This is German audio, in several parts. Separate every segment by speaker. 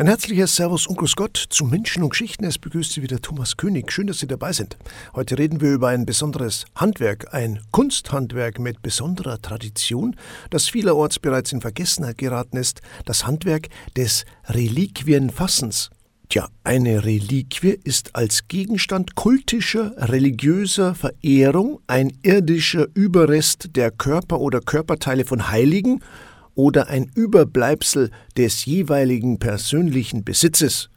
Speaker 1: Ein herzliches Servus und Grüß Gott zu Menschen und Geschichten. Es begrüßt Sie wieder Thomas König. Schön, dass Sie dabei sind. Heute reden wir über ein besonderes Handwerk, ein Kunsthandwerk mit besonderer Tradition, das vielerorts bereits in Vergessenheit geraten ist, das Handwerk des Reliquienfassens. Tja, eine Reliquie ist als Gegenstand kultischer, religiöser Verehrung ein irdischer Überrest der Körper oder Körperteile von Heiligen oder ein Überbleibsel des jeweiligen persönlichen Besitzes.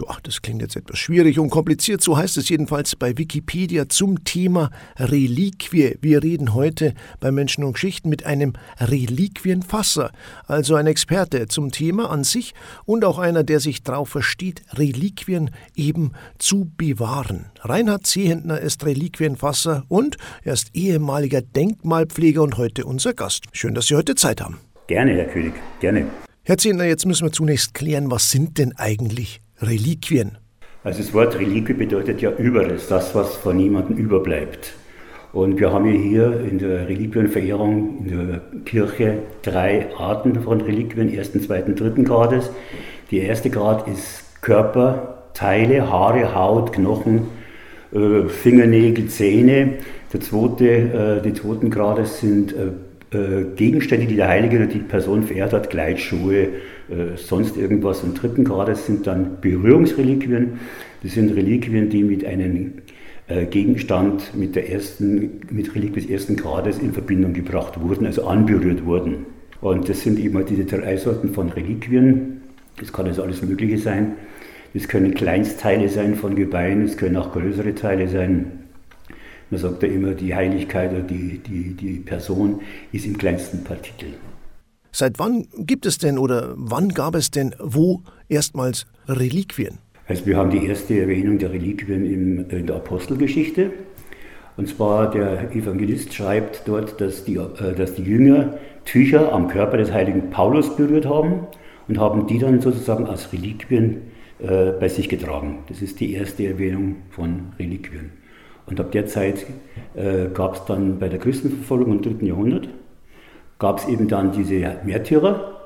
Speaker 1: Ja, das klingt jetzt etwas schwierig und kompliziert, so heißt es jedenfalls bei Wikipedia zum Thema Reliquie. Wir reden heute bei Menschen und Geschichten mit einem Reliquienfasser, also ein Experte zum Thema an sich und auch einer, der sich darauf versteht, Reliquien eben zu bewahren. Reinhard Zehentner ist Reliquienfasser und er ist ehemaliger Denkmalpfleger und heute unser Gast. Schön, dass Sie heute Zeit haben.
Speaker 2: Gerne, Herr König, gerne.
Speaker 1: Herr Zehner, jetzt müssen wir zunächst klären, was sind denn eigentlich Reliquien?
Speaker 2: Also das Wort Reliquie bedeutet ja Überrest, das, was von jemandem überbleibt. Und wir haben hier in der Reliquienverehrung in der Kirche drei Arten von Reliquien, ersten, zweiten, dritten Grades. Der erste Grad ist Körperteile, Haare, Haut, Knochen, äh, Fingernägel, Zähne. Der zweite, äh, die zweiten Grades sind äh, Gegenstände, die der Heilige oder die Person verehrt hat, Gleitschuhe, äh, sonst irgendwas. Und dritten Grades sind dann Berührungsreliquien. Das sind Reliquien, die mit einem äh, Gegenstand mit der ersten, mit Reliquien des ersten Grades in Verbindung gebracht wurden, also anberührt wurden. Und das sind eben diese drei Sorten von Reliquien. Das kann also alles Mögliche sein. Das können Kleinstteile sein von Gebeinen, es können auch größere Teile sein. Man sagt ja immer, die Heiligkeit oder die, die, die Person ist im kleinsten Partikel.
Speaker 1: Seit wann gibt es denn oder wann gab es denn wo erstmals Reliquien?
Speaker 2: Also wir haben die erste Erwähnung der Reliquien in, in der Apostelgeschichte. Und zwar der Evangelist schreibt dort, dass die, äh, dass die Jünger Tücher am Körper des heiligen Paulus berührt haben und haben die dann sozusagen als Reliquien äh, bei sich getragen. Das ist die erste Erwähnung von Reliquien. Und ab der Zeit äh, gab es dann bei der Christenverfolgung im dritten Jahrhundert, gab es eben dann diese Märtyrer.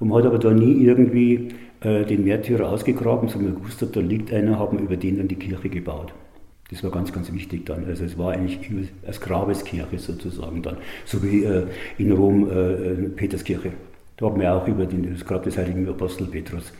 Speaker 2: Und man hat aber da nie irgendwie äh, den Märtyrer ausgegraben, sondern gewusst hat, da liegt einer, haben über den dann die Kirche gebaut. Das war ganz, ganz wichtig dann. Also es war eigentlich als Grabeskirche sozusagen dann. So wie äh, in Rom äh, äh, Peterskirche. Da haben wir auch über den, das Grab des heiligen Apostel Petrus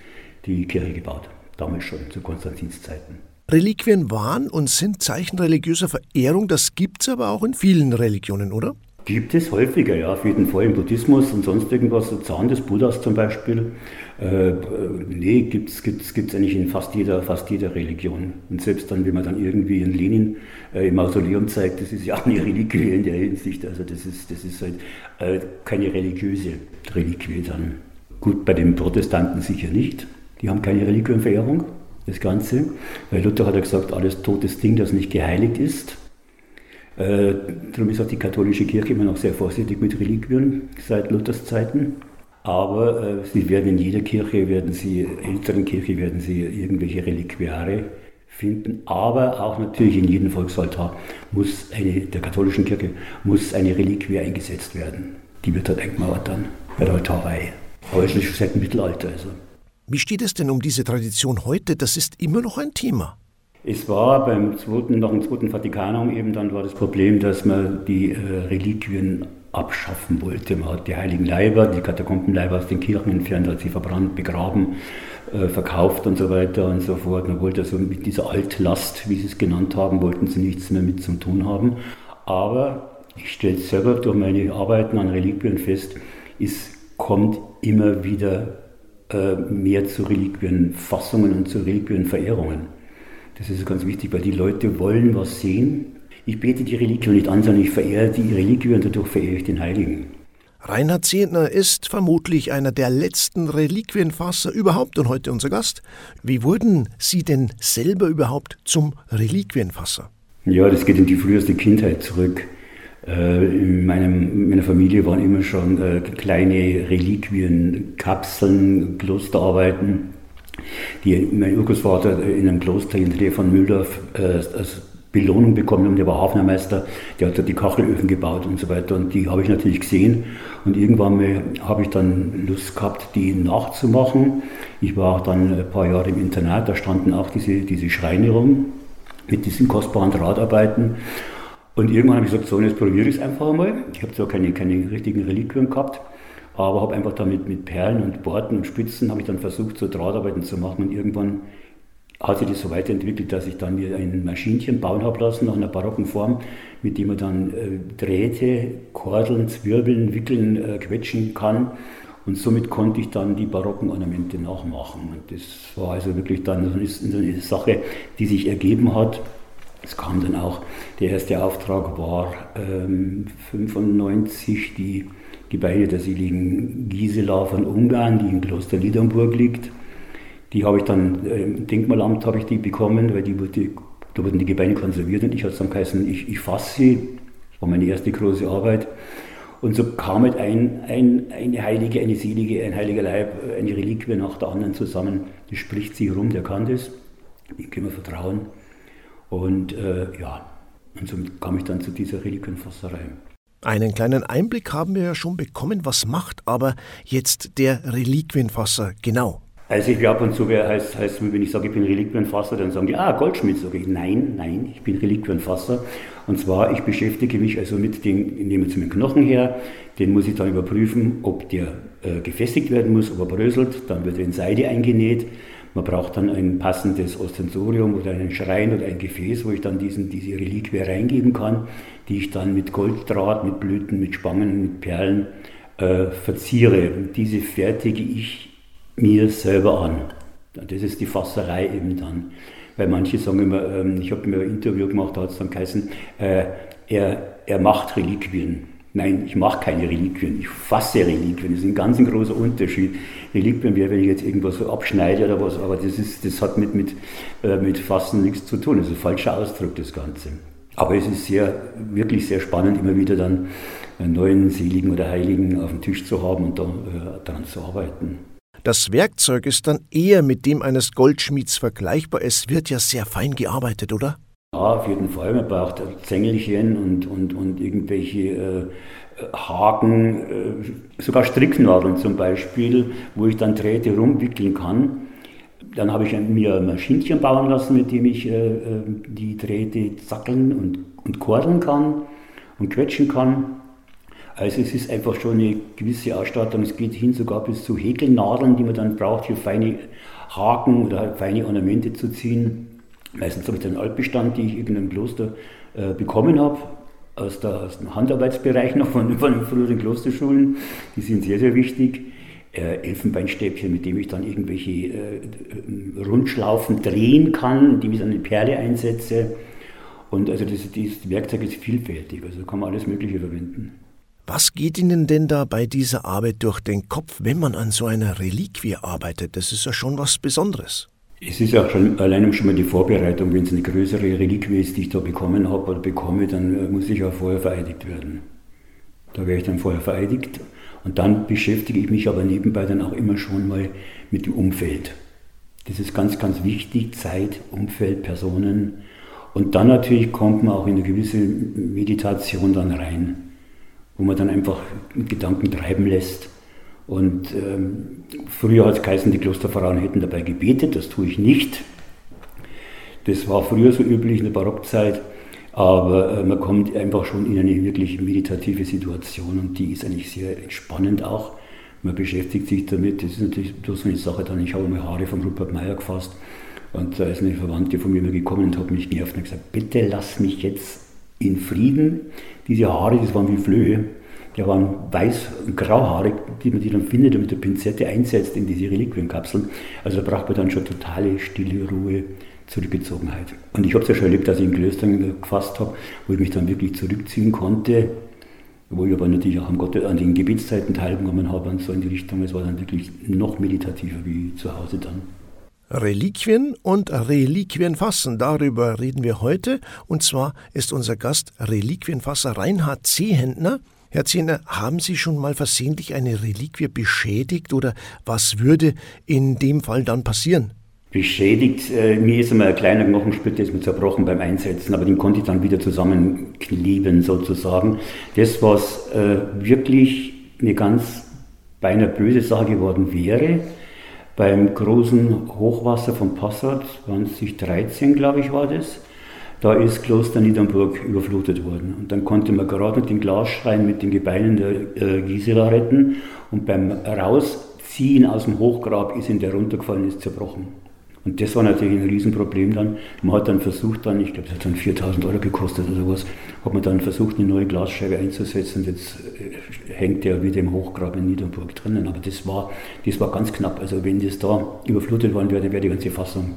Speaker 2: die Kirche gebaut. Damals schon, zu Konstantins Zeiten.
Speaker 1: Reliquien waren und sind Zeichen religiöser Verehrung, das gibt es aber auch in vielen Religionen, oder?
Speaker 2: Gibt es häufiger, ja, auf jeden Fall im Buddhismus und sonst irgendwas, so Zahn des Buddhas zum Beispiel. Äh, nee, gibt es eigentlich in fast jeder, fast jeder Religion. Und selbst dann, wenn man dann irgendwie in Lenin äh, im Mausoleum zeigt, das ist ja auch eine Reliquie in der Hinsicht. Also das ist, das ist halt äh, keine religiöse Reliquie dann. Gut, bei den Protestanten sicher nicht. Die haben keine Reliquienverehrung das Ganze. Weil Luther hat ja gesagt, alles totes Ding, das nicht geheiligt ist. Äh, darum ist auch die katholische Kirche immer noch sehr vorsichtig mit Reliquien seit Luthers Zeiten. Aber äh, sie werden in jeder Kirche, werden sie, älteren Kirche, werden sie irgendwelche Reliquiare finden. Aber auch natürlich in jedem Volksaltar muss eine, der katholischen Kirche muss eine Reliquie eingesetzt werden. Die wird dort eingemauert dann bei der Altarreihe. Aber es ist schon seit dem Mittelalter. Also.
Speaker 1: Wie steht es denn um diese Tradition heute? Das ist immer noch ein Thema.
Speaker 2: Es war beim zweiten, nach dem Zweiten Vatikanum eben dann war das Problem, dass man die äh, Reliquien abschaffen wollte. Man hat die heiligen Leiber, die Katakombenleiber aus den Kirchen entfernt, hat sie verbrannt, begraben, äh, verkauft und so weiter und so fort. Man wollte also mit dieser Altlast, wie sie es genannt haben, wollten sie nichts mehr mit zu tun haben. Aber ich stelle selber durch meine Arbeiten an Reliquien fest, es kommt immer wieder äh, mehr zu Reliquienfassungen und zu Reliquienverehrungen. Das ist ganz wichtig, weil die Leute wollen was sehen. Ich bete die Reliquien nicht an, sondern ich verehre die Reliquien und dadurch verehre ich den Heiligen.
Speaker 1: Reinhard Zehntner ist vermutlich einer der letzten Reliquienfasser überhaupt und heute unser Gast. Wie wurden Sie denn selber überhaupt zum Reliquienfasser?
Speaker 2: Ja, das geht in die früheste Kindheit zurück. Äh, in meinem, meiner Familie waren immer schon äh, kleine Reliquien, Kapseln, Klosterarbeiten, die mein Urgroßvater in einem Kloster in der Nähe von Mühldorf äh, Belohnung bekommen und der war Hafnermeister, der hat da die Kachelöfen gebaut und so weiter. Und die habe ich natürlich gesehen. Und irgendwann habe ich dann Lust gehabt, die nachzumachen. Ich war auch dann ein paar Jahre im Internat, da standen auch diese, diese Schreine rum mit diesen kostbaren Drahtarbeiten und irgendwann habe ich gesagt, so jetzt probiere ich es einfach einmal. Ich habe zwar keine, keine richtigen Reliquien gehabt, aber habe einfach damit mit Perlen und Borten und Spitzen habe ich dann versucht, so Drahtarbeiten zu machen und irgendwann hat sich das so weiterentwickelt, dass ich dann mir ein Maschinchen bauen habe lassen nach einer barocken Form, mit dem man dann äh, Drähte, Kordeln, Zwirbeln, Wickeln, äh, quetschen kann. Und somit konnte ich dann die barocken Ornamente nachmachen. Und das war also wirklich dann so eine Sache, die sich ergeben hat. Es kam dann auch, der erste Auftrag war ähm, die Gebeine der seligen Gisela von Ungarn, die in Kloster Liedernburg liegt. Die habe ich dann, im Denkmalamt habe ich die bekommen, weil die wurde, da wurden die Gebeine konserviert und ich hatte dann geheißen, ich, ich fasse sie. Das war meine erste große Arbeit. Und so kam halt ein, ein, eine heilige, eine selige, ein heiliger Leib, eine Reliquie nach der anderen zusammen. Das spricht sich rum, der kann das. Dem können wir vertrauen. Und äh, ja, und somit kam ich dann zu dieser Reliquienfasserei.
Speaker 1: Einen kleinen Einblick haben wir ja schon bekommen, was macht aber jetzt der Reliquienfasser genau?
Speaker 2: Also ich ab und zu heißt, heißt, wenn ich sage, ich bin Reliquienfasser, dann sagen die, ah, Goldschmied, sage ich, nein, nein, ich bin Reliquienfasser. Und zwar, ich beschäftige mich also mit dem, ich nehme jetzt meinen Knochen her, den muss ich dann überprüfen, ob der äh, gefestigt werden muss, ob er bröselt, dann wird er in Seide eingenäht. Man braucht dann ein passendes Ostensorium oder einen Schrein oder ein Gefäß, wo ich dann diesen, diese Reliquie reingeben kann, die ich dann mit Golddraht, mit Blüten, mit Spangen, mit Perlen äh, verziere. Und diese fertige ich mir selber an. Das ist die Fasserei eben dann. Weil manche sagen immer, ähm, ich habe mir ein Interview gemacht, da hat es dann geheißen, äh, er, er macht Reliquien. Nein, ich mache keine Reliquien, ich fasse Reliquien. Das ist ein ganz großer Unterschied. Reliquien wäre, wenn ich jetzt irgendwas so abschneide oder was, aber das, ist, das hat mit, mit, äh, mit Fassen nichts zu tun. Das ist ein falscher Ausdruck, das Ganze. Aber es ist sehr, wirklich sehr spannend, immer wieder dann einen neuen Seligen oder Heiligen auf dem Tisch zu haben und äh, daran zu arbeiten.
Speaker 1: Das Werkzeug ist dann eher mit dem eines Goldschmieds vergleichbar. Es wird ja sehr fein gearbeitet, oder?
Speaker 2: Ja, auf jeden Fall. Man braucht Zängelchen und, und, und irgendwelche äh, Haken, äh, sogar Stricknadeln zum Beispiel, wo ich dann Drähte rumwickeln kann. Dann habe ich mir ein Maschinchen bauen lassen, mit dem ich äh, äh die Drähte zackeln und, und kordeln kann und quetschen kann. Also es ist einfach schon eine gewisse Ausstattung. Es geht hin sogar bis zu Häkelnadeln, die man dann braucht, für feine Haken oder feine Ornamente zu ziehen. Meistens habe ich dann Altbestand, die ich in irgendeinem Kloster äh, bekommen habe, aus, der, aus, dem Handarbeitsbereich noch von, von den früheren Klosterschulen. Die sind sehr, sehr wichtig. Äh, Elfenbeinstäbchen, mit dem ich dann irgendwelche äh, Rundschlaufen drehen kann, indem ich dann eine Perle einsetze. Und also das, das Werkzeug ist vielfältig, also kann man alles Mögliche verwenden.
Speaker 1: Was geht Ihnen denn da bei dieser Arbeit durch den Kopf, wenn man an so einer Reliquie arbeitet? Das ist ja schon was Besonderes.
Speaker 2: Es ist ja schon allein schon mal die Vorbereitung, wenn es eine größere Reliquie ist, die ich da bekommen habe oder bekomme, dann äh, muss ich ja vorher vereidigt werden. Da werde ich dann vorher vereidigt und dann beschäftige ich mich aber nebenbei dann auch immer schon mal mit dem Umfeld. Das ist ganz, ganz wichtig, Zeit, Umfeld, Personen. Und dann natürlich kommt man auch in eine gewisse Meditation dann rein wo man dann einfach Gedanken treiben lässt. Und ähm, früher hat es geheißen, die Klosterfrauen hätten dabei gebetet, das tue ich nicht. Das war früher so üblich in der Barockzeit, aber äh, man kommt einfach schon in eine wirklich meditative Situation und die ist eigentlich sehr entspannend auch. Man beschäftigt sich damit, das ist natürlich so eine Sache dann, ich habe mal Haare von Rupert Meyer gefasst und da ist eine Verwandte von mir gekommen und hat mich genervt und gesagt, bitte lass mich jetzt in Frieden. Diese Haare, das waren wie Flöhe. Die waren weiß- und grauhaarig, die man die dann findet und mit der Pinzette einsetzt in diese Reliquienkapseln. Also da braucht man dann schon totale stille Ruhe, Zurückgezogenheit. Und ich habe es ja schon erlebt, dass ich in Klöstern gefasst habe, wo ich mich dann wirklich zurückziehen konnte, wo ich aber natürlich auch an den Gebetszeiten teilgenommen habe und so in die Richtung. Es war dann wirklich noch meditativer wie zu Hause dann.
Speaker 1: Reliquien und Reliquienfassen, darüber reden wir heute. Und zwar ist unser Gast Reliquienfasser Reinhard Zehentner. Herr Zehentner, haben Sie schon mal versehentlich eine Reliquie beschädigt oder was würde in dem Fall dann passieren?
Speaker 2: beschädigt. Äh, mir ist einmal ein kleiner Knochensplitter zerbrochen beim Einsetzen, aber den konnte ich dann wieder zusammenkleben sozusagen. Das, was äh, wirklich eine ganz beinahe böse Sache geworden wäre, beim großen Hochwasser von Passat, 2013 glaube ich war das, da ist Kloster Niedernburg überflutet worden. Und dann konnte man gerade dem Glasschrein mit den Gebeinen der äh, Gisela retten und beim Rausziehen aus dem Hochgrab ist ihn der runtergefallen, ist zerbrochen. Und das war natürlich ein Riesenproblem dann. Man hat dann versucht, dann, ich glaube, das hat dann 4000 Euro gekostet oder sowas, hat man dann versucht, eine neue Glasscheibe einzusetzen. Und jetzt äh, hängt der wieder im Hochgrab in Niedernburg drinnen. Aber das war, das war ganz knapp. Also wenn das da überflutet worden wäre, wäre die ganze Fassung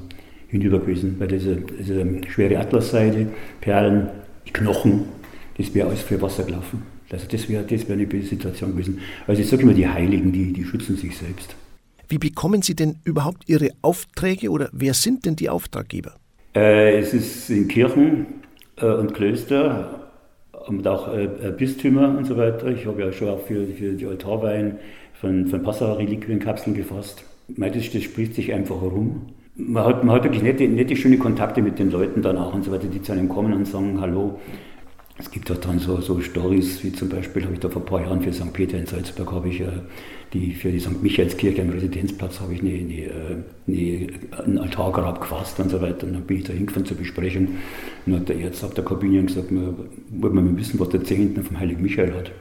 Speaker 2: hinüber gewesen. Weil diese, diese schwere Atlasseide, Perlen, Knochen, das wäre alles für Wasser gelaufen. Also das wäre das wär eine böse Situation gewesen. Also ich sage immer, die Heiligen, die, die schützen sich selbst.
Speaker 1: Wie bekommen Sie denn überhaupt Ihre Aufträge oder wer sind denn die Auftraggeber?
Speaker 2: Äh, es ist in Kirchen äh, und Klöster und auch äh, Bistümer und so weiter. Ich habe ja schon auch für, für die Altarweihen von, von Passau-Reliquienkapseln gefasst. Das, das spricht sich einfach herum. Man hat, man hat wirklich nette, nette, schöne Kontakte mit den Leuten dann auch und so weiter, die zu einem kommen und sagen, hallo, es gibt auch dann so, so Stories, wie zum Beispiel habe ich da vor ein paar Jahren für St. Peter in Salzburg, habe ich äh, die, für die St. Michaelskirche am Residenzplatz habe ich eine, eine, eine, einen Altargrab gefasst und so weiter. Und dann bin ich da hingefahren zur Besprechung. Und dann hat der Arzt auf der Kabine gesagt, man wollte mal wissen, was der Zehnten vom Heiligen Michael hat.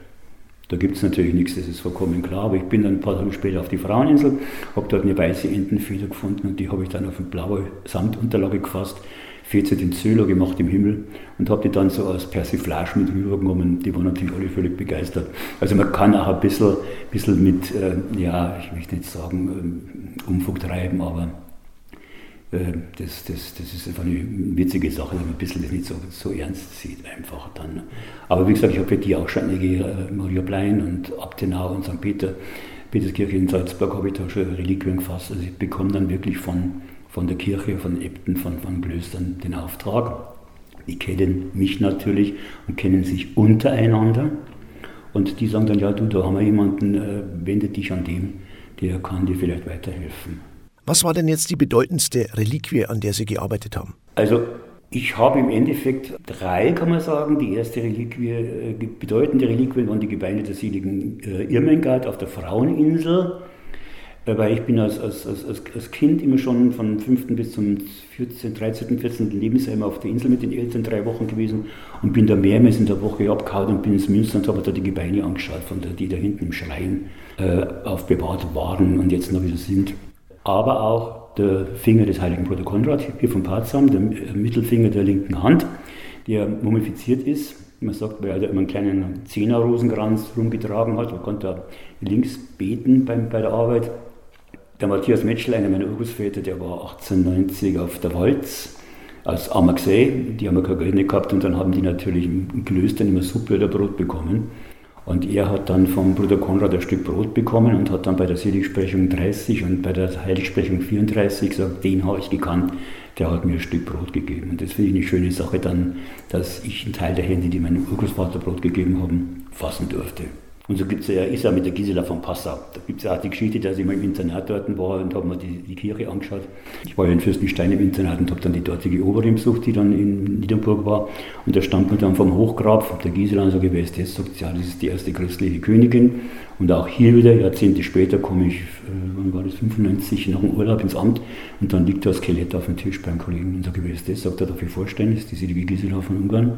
Speaker 2: Da gibt es natürlich nichts, das ist vollkommen klar. Aber ich bin dann ein paar Tage später auf die Fraueninsel, habe dort eine weiße Entenfeder gefunden und die habe ich dann auf eine blaue Samtunterlage gefasst 14 den Zöller gemacht im Himmel und habe die dann so als Persiflage mit rübergenommen. Die waren natürlich alle völlig begeistert. Also man kann auch ein bisschen, bisschen mit, äh, ja, ich möchte nicht sagen, ähm, Umfug treiben, aber das, das, das ist einfach eine witzige Sache, wenn man ein bisschen das nicht so, so ernst sieht einfach dann. Aber wie gesagt, ich habe für die auch schon einige äh, Maria Blein und Abtenau und St. Peter, Peterskirche in Salzburg habe ich da schon Reliquien gefasst. Also ich bekomme dann wirklich von von der Kirche, von Äbten, von, von Klöstern den Auftrag. Die kennen mich natürlich und kennen sich untereinander. Und die sagen dann, ja du, da haben wir jemanden, äh, wende dich an dem, der kann dir vielleicht weiterhelfen.
Speaker 1: Was war denn jetzt die bedeutendste Reliquie, an der Sie gearbeitet haben?
Speaker 2: Also ich habe im Endeffekt drei, kann man sagen. Die erste Reliquie, äh, bedeutende Reliquie waren die Gebeine des seligen äh, Irmengard auf der Fraueninsel. Weil ich bin als, als, als, als Kind immer schon von 5. bis zum 14., 13., 14. Lebensjahr immer auf der Insel mit den Eltern drei Wochen gewesen und bin da mehrmals in der Woche abgehauen und bin ins Münster und habe da die Gebeine angeschaut, von der, die da hinten im Schrein äh, aufbewahrt waren und jetzt noch wieder sind. Aber auch der Finger des heiligen Bruder Konrad, hier vom Patsam, der Mittelfinger der linken Hand, der mumifiziert ist. Man sagt, weil er immer einen kleinen Zehnerrosenkranz rumgetragen hat, man konnte links beten beim, bei der Arbeit. Der Matthias Metschel, einer meiner Urgroßväter, der war 1890 auf der Walz als Amaxé. Die haben kein Geld nicht gehabt und dann haben die natürlich im Klöster immer Suppe oder Brot bekommen. Und er hat dann vom Bruder Konrad ein Stück Brot bekommen und hat dann bei der Seligsprechung 30 und bei der Heiligsprechung 34 gesagt, den habe ich gekannt, der hat mir ein Stück Brot gegeben. Und das finde ich eine schöne Sache dann, dass ich einen Teil der Hände, die meinem Urgroßvater Brot gegeben haben, fassen durfte. Und so gibt's ja, ist ja mit der Gisela von Passau. Da gibt es ja auch die Geschichte, dass ich mal im Internat dort war und habe mir die, die, Kirche angeschaut. Ich war ja in Fürstenstein im Internat und habe dann die dortige Oberin besucht, die dann in Niedernburg war. Und da stand man dann vom Hochgrab der Gisela und so wer ist das? Sagt ja, das ist die erste christliche Königin. Und auch hier wieder, Jahrzehnte später, komme ich, äh, wann war das, 95, nach dem Urlaub ins Amt und dann liegt da das Skelett auf dem Tisch beim Kollegen und sagt, wer ist das? Sagt er, darf ich vorstellen, ist die selige Gisela von Ungarn.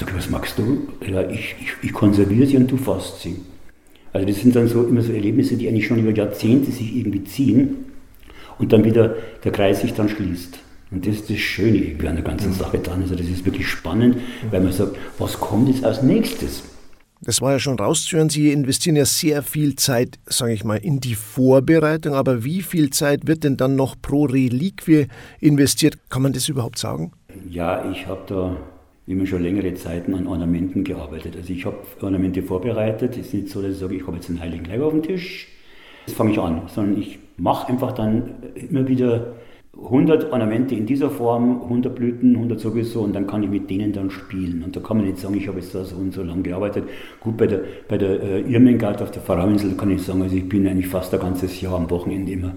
Speaker 2: Sag ich, was magst du? Ja, ich, ich, ich konserviere sie und du fasst sie. Also das sind dann so immer so Erlebnisse, die eigentlich schon über Jahrzehnte sich irgendwie ziehen und dann wieder der Kreis sich dann schließt. Und das ist das Schöne irgendwie an der ganzen mhm. Sache dann. Also das ist wirklich spannend, weil man sagt, was kommt jetzt als nächstes?
Speaker 1: Das war ja schon rauszuhören. Sie investieren ja sehr viel Zeit, sage ich mal, in die Vorbereitung. Aber wie viel Zeit wird denn dann noch pro Reliquie investiert? Kann man das überhaupt sagen?
Speaker 2: Ja, ich habe da immer schon längere Zeiten an Ornamenten gearbeitet. Also ich habe Ornamente vorbereitet. Es ist nicht so, dass ich sage, ich habe jetzt einen heiligen Leib auf dem Tisch. Das fange ich an, sondern ich mache einfach dann immer wieder 100 Ornamente in dieser Form, 100 Blüten, 100 sowieso und dann kann ich mit denen dann spielen. Und da kann man nicht sagen, ich habe jetzt da so und so lange gearbeitet. Gut, bei der, bei der äh, Irmengard auf der Pfarrerinsel kann ich sagen, also ich bin eigentlich fast ein ganzes Jahr am Wochenende immer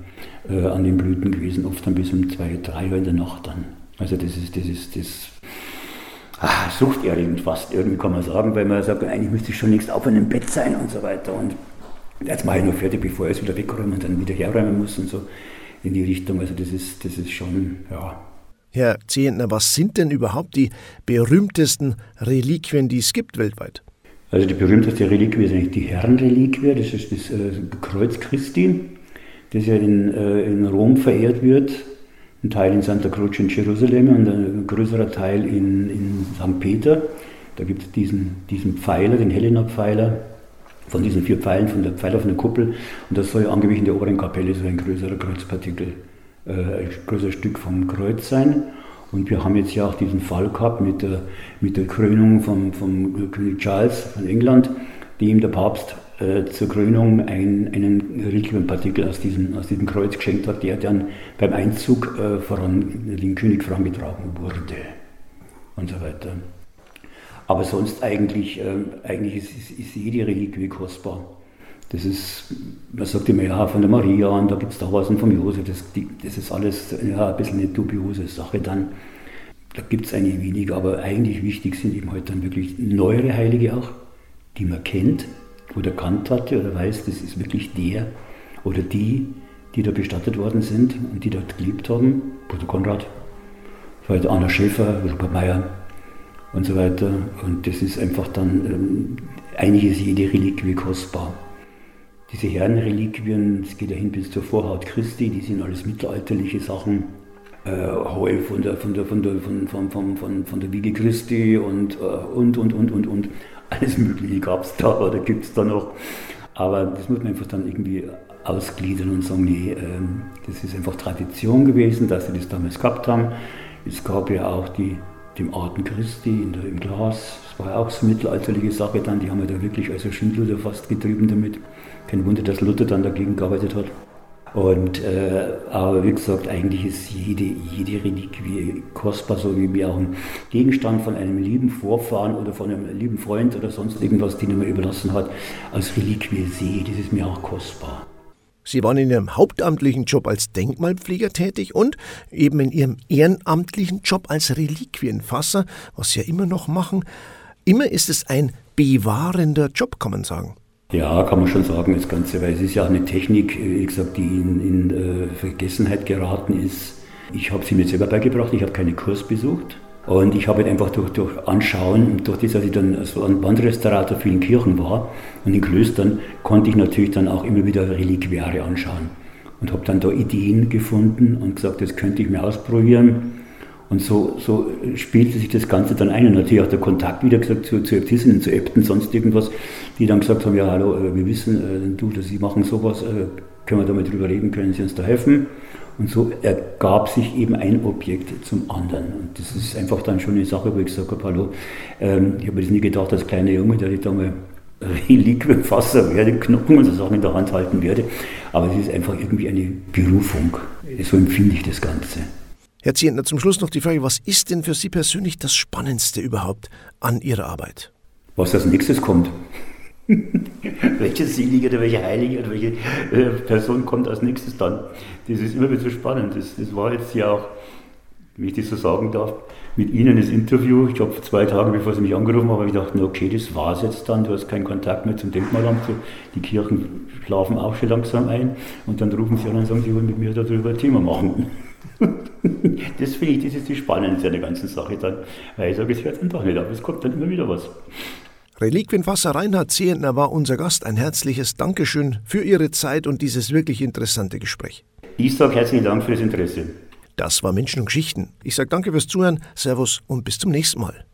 Speaker 2: äh, an den Blüten gewesen, oft dann bis um zwei, drei Uhr in der Nacht dann. Also das ist, das ist, das ah, suchterregend fast, irgendwie kann man sagen, weil man sagt, eigentlich müsste ich schon längst auf einem Bett sein und so weiter. Und jetzt mache ich noch fertig, bevor ich es wieder wegräume und dann wieder herräumen muss und so in die Richtung. Also das ist, das ist schon, ja.
Speaker 1: Herr Zehentner, was sind denn überhaupt die berühmtesten Reliquien, die es gibt weltweit?
Speaker 2: Also die berühmteste Reliquie ist eigentlich die Herrenreliquie, das ist das äh, Kreuz Christi, das ja in, äh, in Rom verehrt wird, ein Teil in Santa Croce in Jerusalem und ein größerer Teil in, in St. Peter. Da gibt es diesen, diesen Pfeiler, den Helena-Pfeiler, von diesen vier Pfeilen, von der Pfeiler von der Kuppel. Und das soll angeblich in der oberen Kapelle so ein größerer Kreuzpartikel, äh, ein größeres Stück vom Kreuz sein. Und wir haben jetzt ja auch diesen Fall gehabt mit der, mit der Krönung vom, vom König Charles von England, dem der Papst äh, zur Krönung ein, einen Reliquienpartikel aus diesem, aus diesem Kreuz geschenkt hat, der dann beim Einzug äh, voran den König vorangetragen wurde. Und so weiter. Aber sonst eigentlich, äh, eigentlich ist, ist, ist jede Reliquie kostbar. Das ist, man sagt immer, ja, von der Maria und da gibt es da was und vom Josef, das, das ist alles ja, ein bisschen eine dubiose Sache dann. Da gibt es einige wenige, aber eigentlich wichtig sind eben heute dann wirklich neuere Heilige auch, die man kennt oder kannt hatte oder weiß, das ist wirklich der oder die, die da bestattet worden sind und die dort gelebt haben. Bruder Konrad, vielleicht Anna Schäfer, Rupert Meyer, und so weiter. Und das ist einfach dann, ähm, eigentlich ist jede Reliquie kostbar. Diese Herrenreliquien, es geht ja hin bis zur Vorhaut Christi, die sind alles mittelalterliche Sachen. Äh, Heu von der, von, der, von, der, von, von, von, von der Wiege Christi und, äh, und, und, und, und, und. Alles Mögliche gab es da oder gibt es da noch. Aber das muss man einfach dann irgendwie ausgliedern und sagen, nee, ähm, das ist einfach Tradition gewesen, dass sie das damals gehabt haben. Es gab ja auch die dem Arten Christi der, im Glas. Das war ja auch so eine mittelalterliche Sache dann. Die haben ja da wirklich also Schindluder fast getrieben damit. Kein Wunder, dass Luther dann dagegen gearbeitet hat. Und, äh, aber wie gesagt, eigentlich ist jede, jede Reliquie kostbar, so wie mir auch ein Gegenstand von einem lieben Vorfahren oder von einem lieben Freund oder sonst irgendwas, den er mir überlassen hat, als Reliquie sehe. Das ist mir auch kostbar.
Speaker 1: Sie waren in Ihrem hauptamtlichen Job als Denkmalpfleger tätig und eben in Ihrem ehrenamtlichen Job als Reliquienfasser, was Sie ja immer noch machen. Immer ist es ein bewahrender Job, kann man sagen.
Speaker 2: Ja, kann man schon sagen, das Ganze, weil es ist ja eine Technik, wie gesagt, die in, in äh, Vergessenheit geraten ist. Ich habe sie mir selber beigebracht, ich habe keinen Kurs besucht. Und ich habe halt einfach durch, durch Anschauen, durch das, dass ich dann so ein Wandrestaurator in Kirchen war und in Klöstern, konnte ich natürlich dann auch immer wieder Reliquiare anschauen. Und habe dann da Ideen gefunden und gesagt, das könnte ich mir ausprobieren. Und so, so spielte sich das Ganze dann ein. Und natürlich auch der Kontakt wieder gesagt zu, zu Äbtissinnen, zu Äbten, sonst irgendwas, die dann gesagt haben, ja hallo, äh, wir wissen, äh, du, dass Sie machen sowas, äh, können wir da mal drüber reden, können Sie uns da helfen? Und so ergab sich eben ein Objekt zum anderen. Und das ist einfach dann schon eine Sache, wo ich gesagt habe, hallo, ähm, ich habe mir das nie gedacht als kleiner Junge, dass ich da mal Reliquienfasser werde, Knochen und so Sachen in der Hand halten werde. Aber es ist einfach irgendwie eine Berufung. So empfinde ich das Ganze.
Speaker 1: Herr Zientner, zum Schluss noch die Frage, was ist denn für Sie persönlich das Spannendste überhaupt an Ihrer Arbeit?
Speaker 2: Was als nächstes kommt. welche Selige oder welche Heilige oder welche äh, Person kommt als nächstes dann. Das ist immer wieder so spannend. Das, das war jetzt ja auch, wie ich das so sagen darf, mit Ihnen das Interview. Ich habe zwei Tage bevor Sie mich angerufen haben, habe ich gedacht, okay, das war es jetzt dann. Du hast keinen Kontakt mehr zum Denkmalamt. Die Kirchen schlafen auch schon langsam ein. Und dann rufen Sie an und sagen, Sie wollen mit mir darüber ein Thema machen. Das finde ich, das ist die Spannendste an der ganzen Sache dann. Weil ich sage, es hört einfach nicht auf, es kommt dann immer wieder was.
Speaker 1: Reliquienfasser Reinhard Zehentner war unser Gast. Ein herzliches Dankeschön für Ihre Zeit und dieses wirklich interessante Gespräch.
Speaker 2: Ich sage herzlichen Dank für das Interesse.
Speaker 1: Das war Menschen und Geschichten. Ich sage danke fürs Zuhören, Servus und bis zum nächsten Mal.